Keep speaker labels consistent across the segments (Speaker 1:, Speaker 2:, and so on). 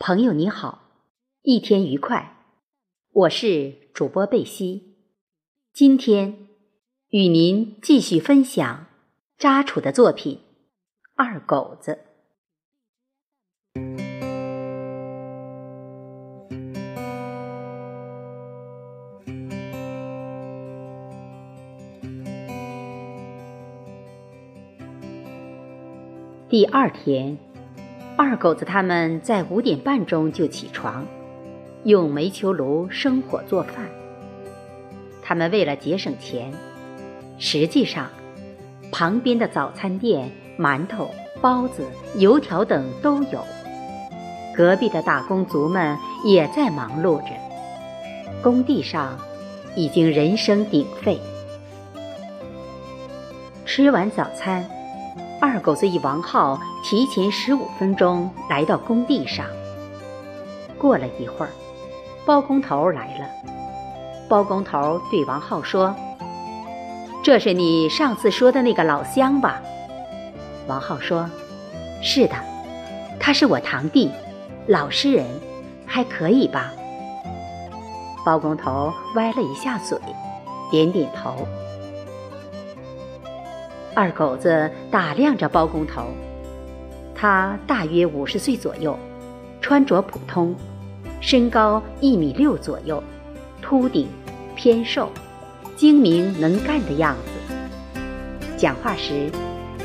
Speaker 1: 朋友你好，一天愉快。我是主播贝西，今天与您继续分享扎楚的作品《二狗子》第二天。二狗子他们在五点半钟就起床，用煤球炉生火做饭。他们为了节省钱，实际上，旁边的早餐店馒头、包子、油条等都有。隔壁的打工族们也在忙碌着，工地上已经人声鼎沸。吃完早餐。二狗子与王浩提前十五分钟来到工地上。过了一会儿，包工头来了。包工头对王浩说：“这是你上次说的那个老乡吧？”王浩说：“是的，他是我堂弟，老实人，还可以吧？”包工头歪了一下嘴，点点头。二狗子打量着包工头，他大约五十岁左右，穿着普通，身高一米六左右，秃顶，偏瘦，精明能干的样子。讲话时，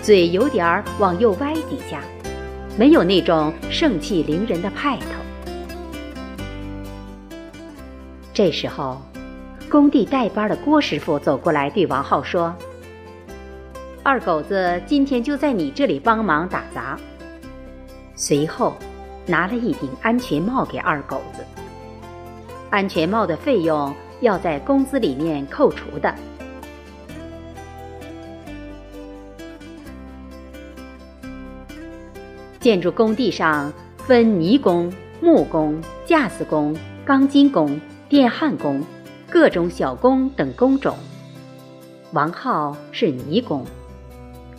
Speaker 1: 嘴有点儿往右歪几下，没有那种盛气凌人的派头。这时候，工地带班的郭师傅走过来，对王浩说。二狗子今天就在你这里帮忙打杂。随后，拿了一顶安全帽给二狗子。安全帽的费用要在工资里面扣除的。建筑工地上分泥工、木工、架子工、钢筋工、电焊工、各种小工等工种。王浩是泥工。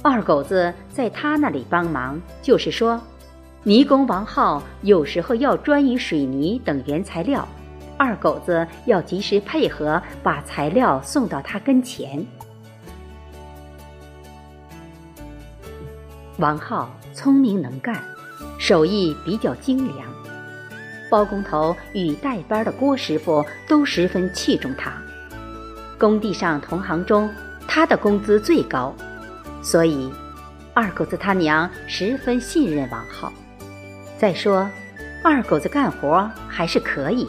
Speaker 1: 二狗子在他那里帮忙，就是说，泥工王浩有时候要砖与水泥等原材料，二狗子要及时配合，把材料送到他跟前。王浩聪明能干，手艺比较精良，包工头与带班的郭师傅都十分器重他。工地上同行中，他的工资最高。所以，二狗子他娘十分信任王浩。再说，二狗子干活还是可以，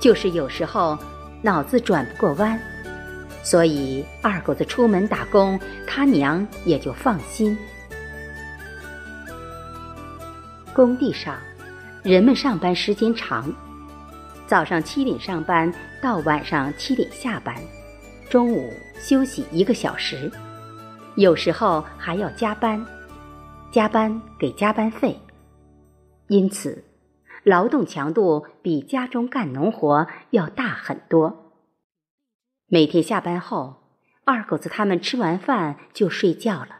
Speaker 1: 就是有时候脑子转不过弯，所以二狗子出门打工，他娘也就放心。工地上，人们上班时间长，早上七点上班到晚上七点下班，中午休息一个小时。有时候还要加班，加班给加班费，因此劳动强度比家中干农活要大很多。每天下班后，二狗子他们吃完饭就睡觉了。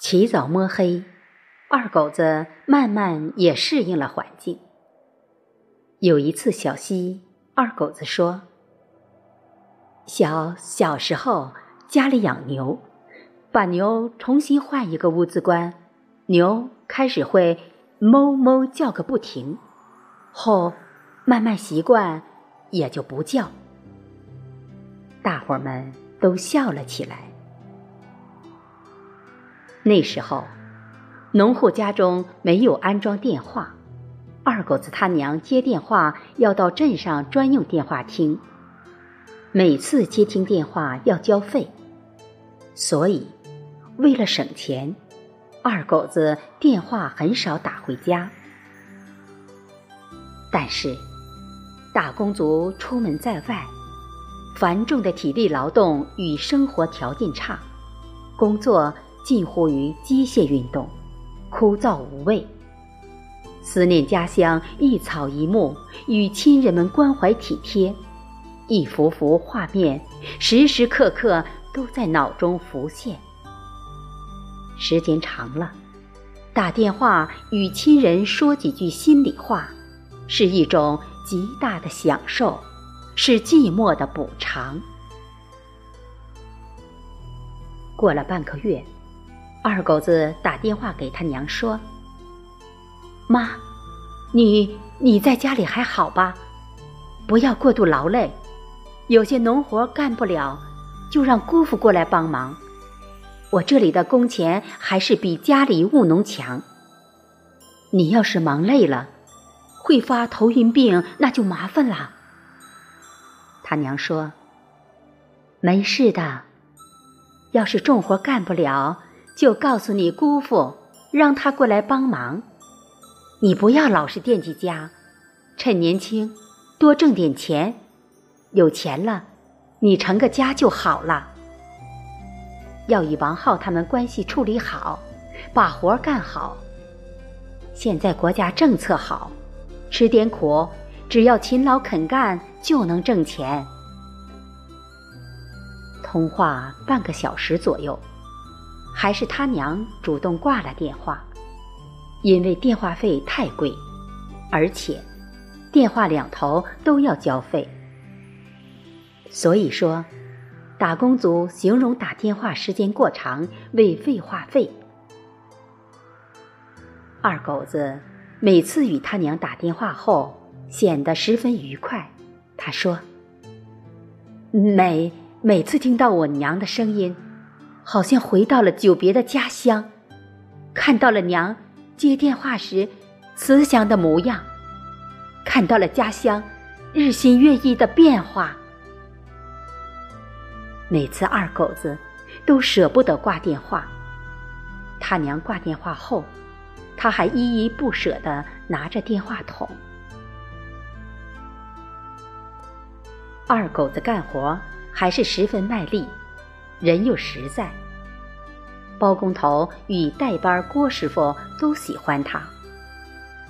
Speaker 1: 起早摸黑，二狗子慢慢也适应了环境。有一次小溪，二狗子说：“小小时候。”家里养牛，把牛重新换一个屋子关，牛开始会哞哞叫个不停，后慢慢习惯，也就不叫。大伙儿们都笑了起来。那时候，农户家中没有安装电话，二狗子他娘接电话要到镇上专用电话厅，每次接听电话要交费。所以，为了省钱，二狗子电话很少打回家。但是，打工族出门在外，繁重的体力劳动与生活条件差，工作近乎于机械运动，枯燥无味。思念家乡一草一木，与亲人们关怀体贴，一幅幅画面，时时刻刻。都在脑中浮现。时间长了，打电话与亲人说几句心里话，是一种极大的享受，是寂寞的补偿。过了半个月，二狗子打电话给他娘说：“妈，你你在家里还好吧？不要过度劳累，有些农活干不了，就让姑父过来帮忙。我这里的工钱还是比家里务农强。你要是忙累了，会发头晕病，那就麻烦了。”他娘说：“没事的。”要是重活干不了，就告诉你姑父，让他过来帮忙。你不要老是惦记家，趁年轻多挣点钱，有钱了，你成个家就好了。要与王浩他们关系处理好，把活干好。现在国家政策好，吃点苦，只要勤劳肯干，就能挣钱。通话半个小时左右，还是他娘主动挂了电话，因为电话费太贵，而且电话两头都要交费。所以说，打工族形容打电话时间过长为废话费。二狗子每次与他娘打电话后，显得十分愉快。他说：“每。”每次听到我娘的声音，好像回到了久别的家乡，看到了娘接电话时慈祥的模样，看到了家乡日新月异的变化。每次二狗子都舍不得挂电话，他娘挂电话后，他还依依不舍地拿着电话筒。二狗子干活。还是十分卖力，人又实在。包工头与带班郭师傅都喜欢他。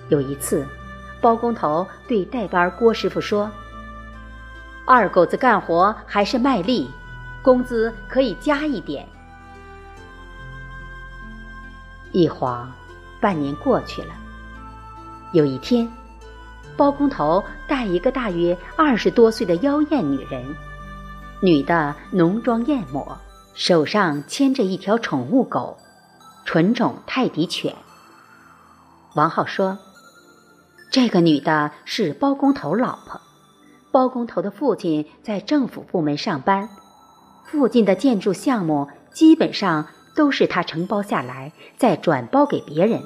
Speaker 1: 有一次，包工头对带班郭师傅说：“二狗子干活还是卖力，工资可以加一点。”一晃，半年过去了。有一天，包工头带一个大约二十多岁的妖艳女人。女的浓妆艳抹，手上牵着一条宠物狗，纯种泰迪犬。王浩说：“这个女的是包工头老婆，包工头的父亲在政府部门上班，附近的建筑项目基本上都是他承包下来，再转包给别人。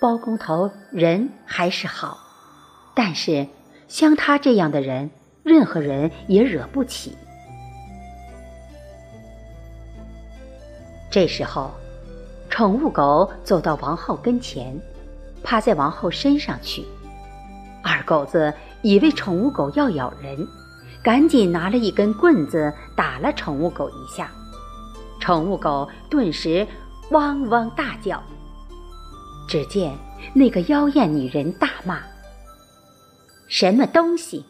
Speaker 1: 包工头人还是好，但是像他这样的人。”任何人也惹不起。这时候，宠物狗走到王后跟前，趴在王后身上去。二狗子以为宠物狗要咬人，赶紧拿了一根棍子打了宠物狗一下，宠物狗顿时汪汪大叫。只见那个妖艳女人大骂：“什么东西！”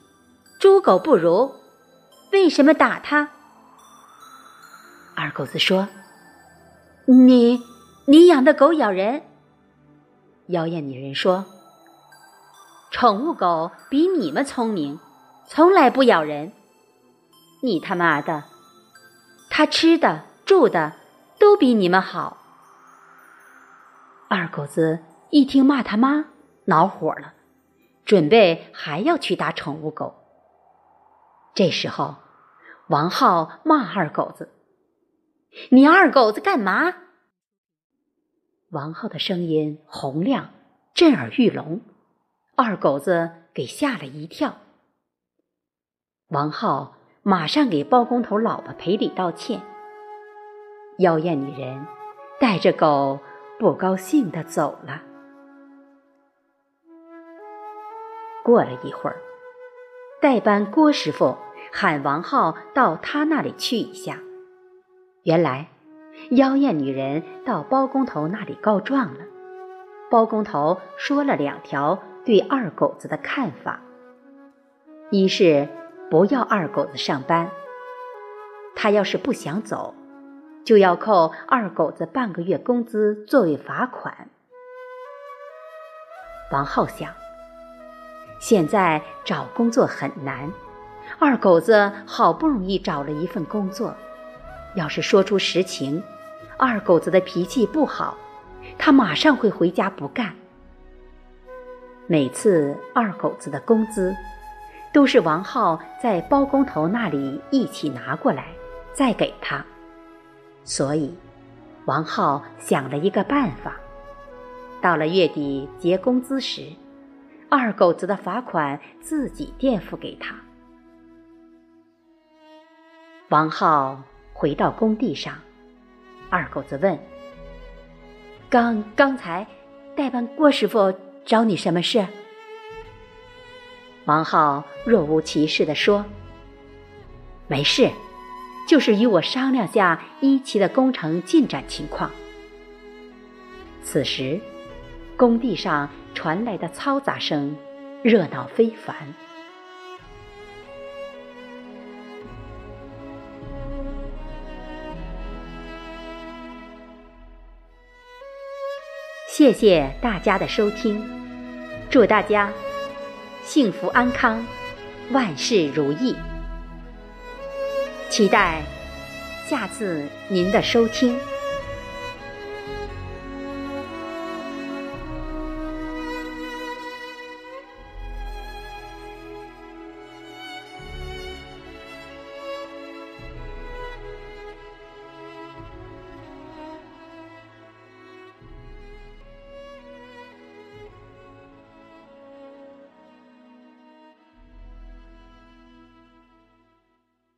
Speaker 1: 猪狗不如，为什么打他？二狗子说：“你，你养的狗咬人。”妖艳女人说：“宠物狗比你们聪明，从来不咬人。你他妈的，它吃的住的都比你们好。”二狗子一听骂他妈，恼火了，准备还要去打宠物狗。这时候，王浩骂二狗子：“你二狗子干嘛？”王浩的声音洪亮，震耳欲聋，二狗子给吓了一跳。王浩马上给包工头老婆赔礼道歉。妖艳女人带着狗不高兴的走了。过了一会儿。代班郭师傅喊王浩到他那里去一下。原来，妖艳女人到包工头那里告状了。包工头说了两条对二狗子的看法：一是不要二狗子上班，他要是不想走，就要扣二狗子半个月工资作为罚款；王浩想：现在找工作很难，二狗子好不容易找了一份工作，要是说出实情，二狗子的脾气不好，他马上会回家不干。每次二狗子的工资，都是王浩在包工头那里一起拿过来，再给他。所以，王浩想了一个办法。到了月底结工资时，二狗子的罚款自己垫付给他。王浩回到工地上，二狗子问：“刚刚才，代班郭师傅。”找你什么事？王浩若无其事地说：“没事，就是与我商量下一期的工程进展情况。”此时，工地上传来的嘈杂声，热闹非凡。谢谢大家的收听，祝大家幸福安康，万事如意。期待下次您的收听。